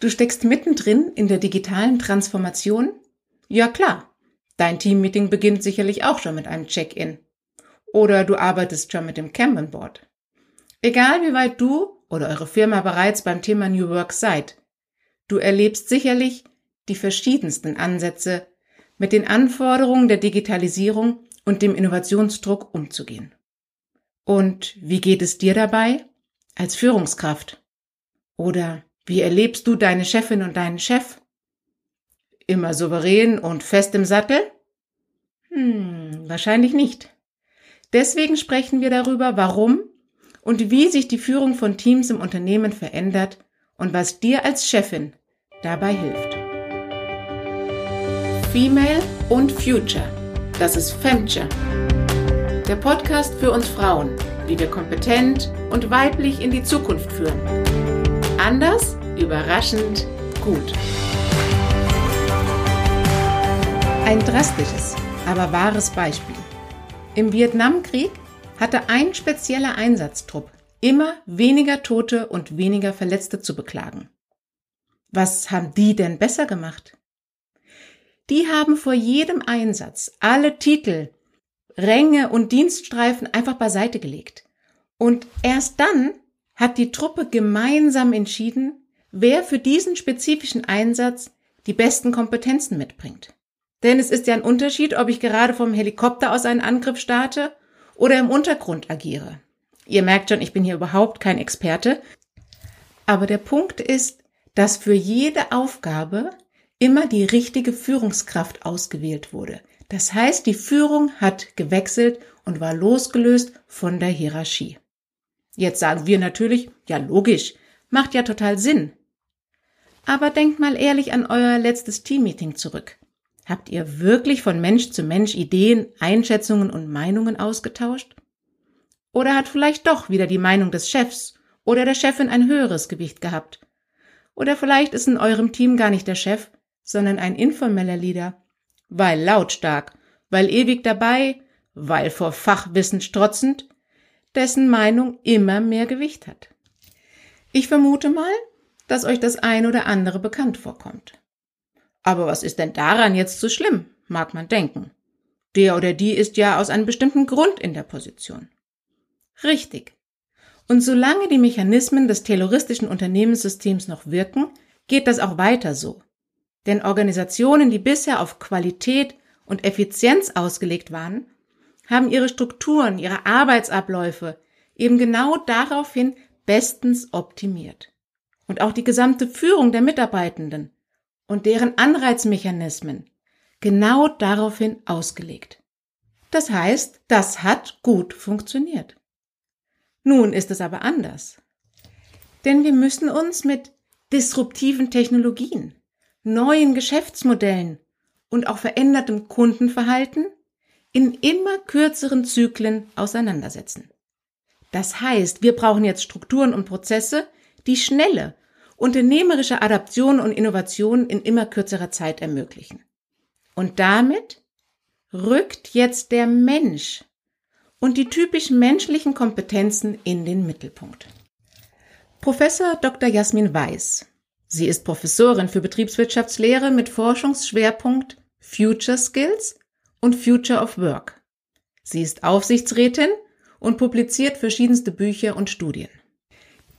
Du steckst mittendrin in der digitalen Transformation? Ja klar. Dein Teammeeting beginnt sicherlich auch schon mit einem Check-in. Oder du arbeitest schon mit dem Kanban-Board. Egal wie weit du oder eure Firma bereits beim Thema New Work seid, du erlebst sicherlich die verschiedensten Ansätze, mit den Anforderungen der Digitalisierung und dem Innovationsdruck umzugehen. Und wie geht es dir dabei als Führungskraft? Oder wie erlebst du deine Chefin und deinen Chef? Immer souverän und fest im Sattel? Hm, wahrscheinlich nicht. Deswegen sprechen wir darüber, warum und wie sich die Führung von Teams im Unternehmen verändert und was dir als Chefin dabei hilft. Female und Future. Das ist Femture. Der Podcast für uns Frauen, wie wir kompetent und weiblich in die Zukunft führen. Anders, überraschend, gut. Ein drastisches, aber wahres Beispiel. Im Vietnamkrieg hatte ein spezieller Einsatztrupp immer weniger Tote und weniger Verletzte zu beklagen. Was haben die denn besser gemacht? Die haben vor jedem Einsatz alle Titel, Ränge und Dienststreifen einfach beiseite gelegt. Und erst dann hat die Truppe gemeinsam entschieden, wer für diesen spezifischen Einsatz die besten Kompetenzen mitbringt. Denn es ist ja ein Unterschied, ob ich gerade vom Helikopter aus einen Angriff starte oder im Untergrund agiere. Ihr merkt schon, ich bin hier überhaupt kein Experte. Aber der Punkt ist, dass für jede Aufgabe immer die richtige Führungskraft ausgewählt wurde. Das heißt, die Führung hat gewechselt und war losgelöst von der Hierarchie. Jetzt sagen wir natürlich, ja logisch, macht ja total Sinn. Aber denkt mal ehrlich an euer letztes Teammeeting zurück. Habt ihr wirklich von Mensch zu Mensch Ideen, Einschätzungen und Meinungen ausgetauscht? Oder hat vielleicht doch wieder die Meinung des Chefs oder der Chefin ein höheres Gewicht gehabt? Oder vielleicht ist in eurem Team gar nicht der Chef, sondern ein informeller Leader. Weil lautstark, weil ewig dabei, weil vor Fachwissen strotzend, dessen Meinung immer mehr Gewicht hat. Ich vermute mal, dass euch das ein oder andere bekannt vorkommt. Aber was ist denn daran jetzt so schlimm, mag man denken. Der oder die ist ja aus einem bestimmten Grund in der Position. Richtig. Und solange die Mechanismen des terroristischen Unternehmenssystems noch wirken, geht das auch weiter so. Denn Organisationen, die bisher auf Qualität und Effizienz ausgelegt waren, haben ihre Strukturen, ihre Arbeitsabläufe eben genau daraufhin bestens optimiert. Und auch die gesamte Führung der Mitarbeitenden und deren Anreizmechanismen genau daraufhin ausgelegt. Das heißt, das hat gut funktioniert. Nun ist es aber anders. Denn wir müssen uns mit disruptiven Technologien, neuen Geschäftsmodellen und auch verändertem Kundenverhalten in immer kürzeren Zyklen auseinandersetzen. Das heißt, wir brauchen jetzt Strukturen und Prozesse, die schnelle unternehmerische Adaption und Innovation in immer kürzerer Zeit ermöglichen. Und damit rückt jetzt der Mensch und die typisch menschlichen Kompetenzen in den Mittelpunkt. Professor Dr. Jasmin Weiß. Sie ist Professorin für Betriebswirtschaftslehre mit Forschungsschwerpunkt Future Skills und Future of Work. Sie ist Aufsichtsrätin und publiziert verschiedenste Bücher und Studien.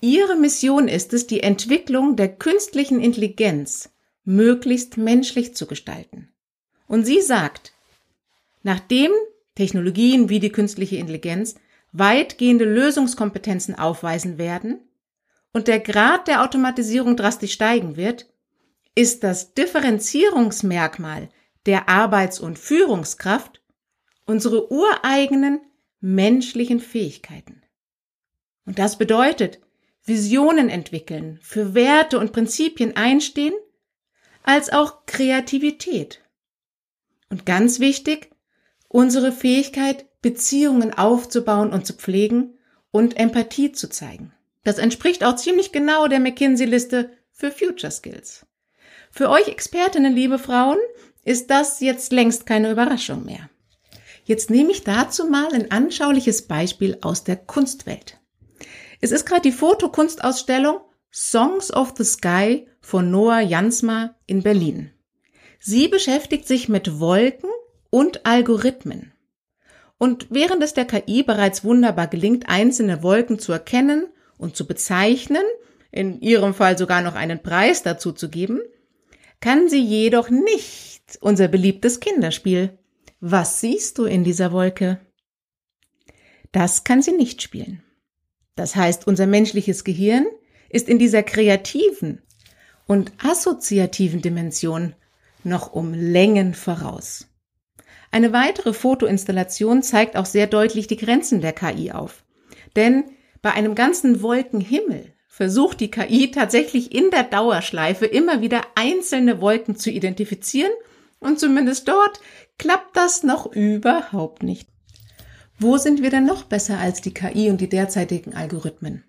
Ihre Mission ist es, die Entwicklung der künstlichen Intelligenz möglichst menschlich zu gestalten. Und sie sagt, nachdem Technologien wie die künstliche Intelligenz weitgehende Lösungskompetenzen aufweisen werden und der Grad der Automatisierung drastisch steigen wird, ist das Differenzierungsmerkmal der Arbeits- und Führungskraft unsere ureigenen menschlichen Fähigkeiten. Und das bedeutet, Visionen entwickeln, für Werte und Prinzipien einstehen, als auch Kreativität. Und ganz wichtig, unsere Fähigkeit, Beziehungen aufzubauen und zu pflegen und Empathie zu zeigen. Das entspricht auch ziemlich genau der McKinsey-Liste für Future Skills. Für euch Expertinnen, liebe Frauen, ist das jetzt längst keine Überraschung mehr. Jetzt nehme ich dazu mal ein anschauliches Beispiel aus der Kunstwelt. Es ist gerade die Fotokunstausstellung Songs of the Sky von Noah Jansma in Berlin. Sie beschäftigt sich mit Wolken und Algorithmen. Und während es der KI bereits wunderbar gelingt, einzelne Wolken zu erkennen und zu bezeichnen, in ihrem Fall sogar noch einen Preis dazu zu geben, kann sie jedoch nicht unser beliebtes Kinderspiel. Was siehst du in dieser Wolke? Das kann sie nicht spielen. Das heißt, unser menschliches Gehirn ist in dieser kreativen und assoziativen Dimension noch um Längen voraus. Eine weitere Fotoinstallation zeigt auch sehr deutlich die Grenzen der KI auf. Denn bei einem ganzen Wolkenhimmel versucht die KI tatsächlich in der Dauerschleife immer wieder einzelne Wolken zu identifizieren und zumindest dort klappt das noch überhaupt nicht. Wo sind wir denn noch besser als die KI und die derzeitigen Algorithmen?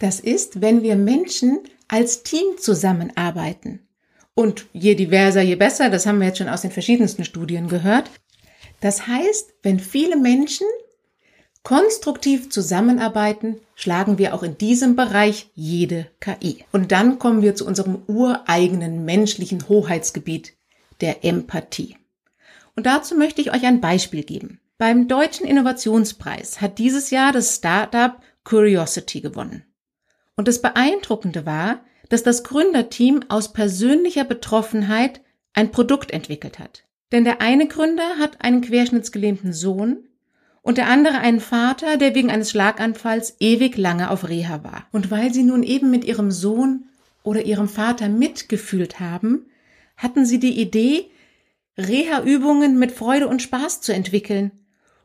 Das ist, wenn wir Menschen als Team zusammenarbeiten. Und je diverser, je besser, das haben wir jetzt schon aus den verschiedensten Studien gehört. Das heißt, wenn viele Menschen konstruktiv zusammenarbeiten, schlagen wir auch in diesem Bereich jede KI. Und dann kommen wir zu unserem ureigenen menschlichen Hoheitsgebiet, der Empathie. Und dazu möchte ich euch ein Beispiel geben. Beim Deutschen Innovationspreis hat dieses Jahr das Startup Curiosity gewonnen. Und das Beeindruckende war, dass das Gründerteam aus persönlicher Betroffenheit ein Produkt entwickelt hat. Denn der eine Gründer hat einen querschnittsgelähmten Sohn und der andere einen Vater, der wegen eines Schlaganfalls ewig lange auf Reha war. Und weil sie nun eben mit ihrem Sohn oder ihrem Vater mitgefühlt haben, hatten sie die Idee, Reha-Übungen mit Freude und Spaß zu entwickeln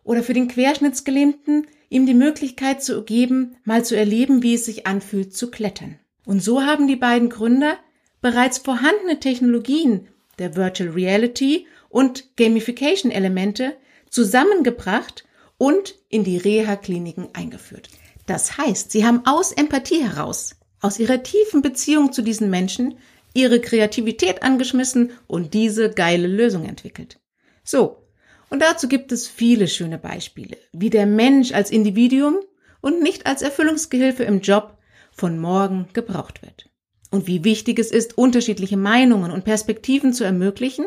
oder für den Querschnittsgelähmten ihm die Möglichkeit zu geben, mal zu erleben, wie es sich anfühlt, zu klettern. Und so haben die beiden Gründer bereits vorhandene Technologien der Virtual Reality und Gamification-Elemente zusammengebracht und in die Reha-Kliniken eingeführt. Das heißt, sie haben aus Empathie heraus, aus ihrer tiefen Beziehung zu diesen Menschen, ihre Kreativität angeschmissen und diese geile Lösung entwickelt. So, und dazu gibt es viele schöne Beispiele, wie der Mensch als Individuum und nicht als Erfüllungsgehilfe im Job von morgen gebraucht wird. Und wie wichtig es ist, unterschiedliche Meinungen und Perspektiven zu ermöglichen,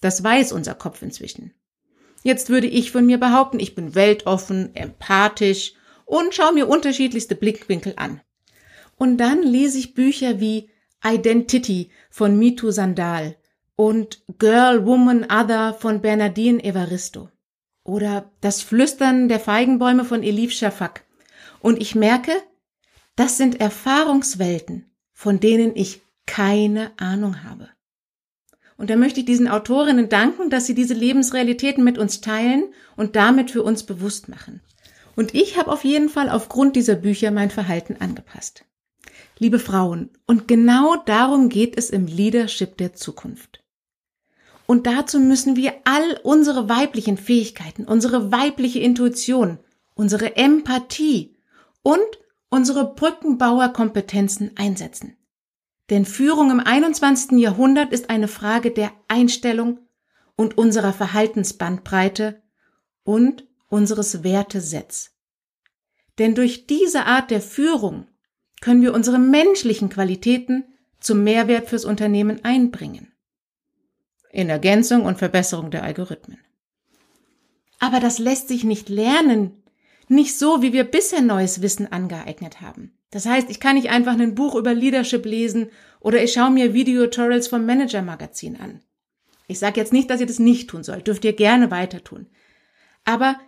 das weiß unser Kopf inzwischen. Jetzt würde ich von mir behaupten, ich bin weltoffen, empathisch und schaue mir unterschiedlichste Blickwinkel an. Und dann lese ich Bücher wie Identity von Mitu Sandal und Girl, Woman, Other von Bernardine Evaristo oder Das Flüstern der Feigenbäume von Elif Shafak. Und ich merke, das sind Erfahrungswelten, von denen ich keine Ahnung habe. Und da möchte ich diesen Autorinnen danken, dass sie diese Lebensrealitäten mit uns teilen und damit für uns bewusst machen. Und ich habe auf jeden Fall aufgrund dieser Bücher mein Verhalten angepasst. Liebe Frauen, und genau darum geht es im Leadership der Zukunft. Und dazu müssen wir all unsere weiblichen Fähigkeiten, unsere weibliche Intuition, unsere Empathie und unsere Brückenbauerkompetenzen einsetzen. Denn Führung im 21. Jahrhundert ist eine Frage der Einstellung und unserer Verhaltensbandbreite und unseres Wertesets. Denn durch diese Art der Führung können wir unsere menschlichen Qualitäten zum Mehrwert fürs Unternehmen einbringen. In Ergänzung und Verbesserung der Algorithmen. Aber das lässt sich nicht lernen, nicht so, wie wir bisher neues Wissen angeeignet haben. Das heißt, ich kann nicht einfach ein Buch über Leadership lesen oder ich schaue mir Videotutorials vom Manager Magazin an. Ich sage jetzt nicht, dass ihr das nicht tun sollt, dürft ihr gerne weiter tun. Aber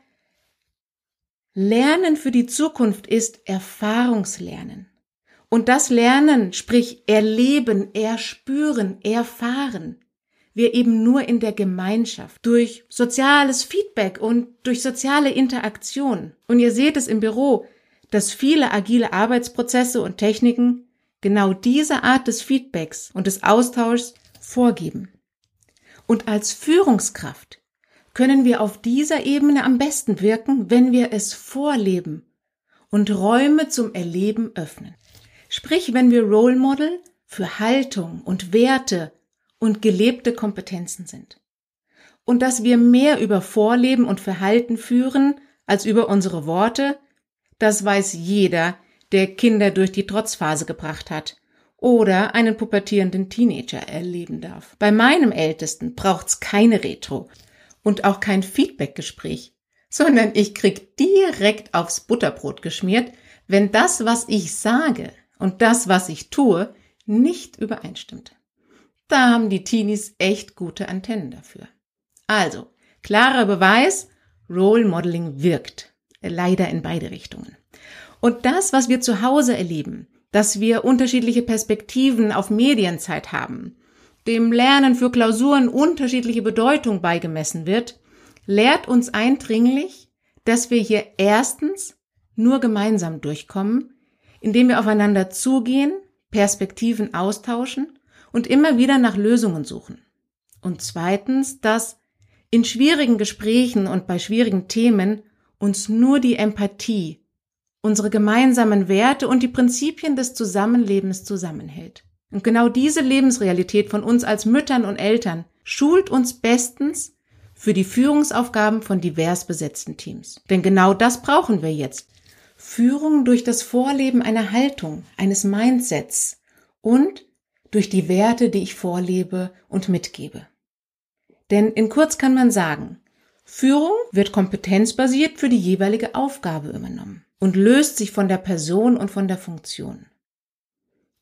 Lernen für die Zukunft ist Erfahrungslernen. Und das Lernen, sprich Erleben, Erspüren, Erfahren, wir eben nur in der Gemeinschaft, durch soziales Feedback und durch soziale Interaktion. Und ihr seht es im Büro, dass viele agile Arbeitsprozesse und Techniken genau diese Art des Feedbacks und des Austauschs vorgeben. Und als Führungskraft können wir auf dieser Ebene am besten wirken, wenn wir es vorleben und Räume zum Erleben öffnen. Sprich, wenn wir Role Model für Haltung und Werte und gelebte Kompetenzen sind. Und dass wir mehr über Vorleben und Verhalten führen als über unsere Worte, das weiß jeder, der Kinder durch die Trotzphase gebracht hat oder einen pubertierenden Teenager erleben darf. Bei meinem Ältesten braucht's keine Retro und auch kein Feedbackgespräch, sondern ich krieg direkt aufs Butterbrot geschmiert, wenn das, was ich sage und das, was ich tue, nicht übereinstimmt. Da haben die Teenies echt gute Antennen dafür. Also, klarer Beweis, Role Modeling wirkt. Leider in beide Richtungen. Und das, was wir zu Hause erleben, dass wir unterschiedliche Perspektiven auf Medienzeit haben, dem Lernen für Klausuren unterschiedliche Bedeutung beigemessen wird, lehrt uns eindringlich, dass wir hier erstens nur gemeinsam durchkommen, indem wir aufeinander zugehen, Perspektiven austauschen und immer wieder nach Lösungen suchen. Und zweitens, dass in schwierigen Gesprächen und bei schwierigen Themen uns nur die Empathie, unsere gemeinsamen Werte und die Prinzipien des Zusammenlebens zusammenhält. Und genau diese Lebensrealität von uns als Müttern und Eltern schult uns bestens für die Führungsaufgaben von divers besetzten Teams. Denn genau das brauchen wir jetzt. Führung durch das Vorleben einer Haltung, eines Mindsets und durch die Werte, die ich vorlebe und mitgebe. Denn in kurz kann man sagen, Führung wird kompetenzbasiert für die jeweilige Aufgabe übernommen und löst sich von der Person und von der Funktion.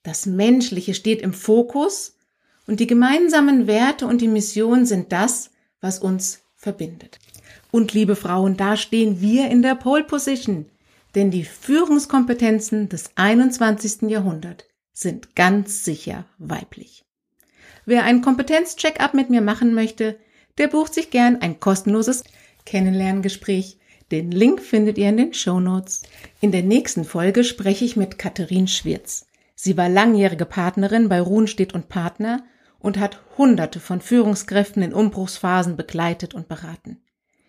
Das Menschliche steht im Fokus und die gemeinsamen Werte und die Mission sind das, was uns verbindet. Und liebe Frauen, da stehen wir in der Pole Position, denn die Führungskompetenzen des 21. Jahrhunderts sind ganz sicher weiblich. Wer ein Kompetenzcheck-up mit mir machen möchte, der bucht sich gern ein kostenloses Kennenlerngespräch. Den Link findet ihr in den Show Notes. In der nächsten Folge spreche ich mit Katharin Schwirz. Sie war langjährige Partnerin bei Ruhnstedt und Partner und hat hunderte von Führungskräften in Umbruchsphasen begleitet und beraten.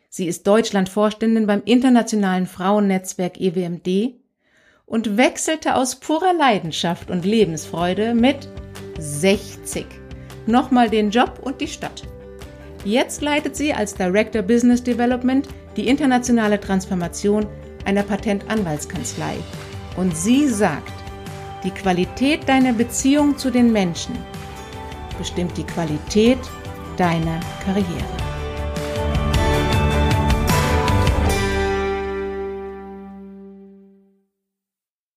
Sie ist Deutschlandvorständin beim internationalen Frauennetzwerk EWMD und wechselte aus purer Leidenschaft und Lebensfreude mit 60 nochmal den Job und die Stadt. Jetzt leitet sie als Director Business Development die internationale Transformation einer Patentanwaltskanzlei. Und sie sagt, die Qualität deiner Beziehung zu den Menschen bestimmt die Qualität deiner Karriere.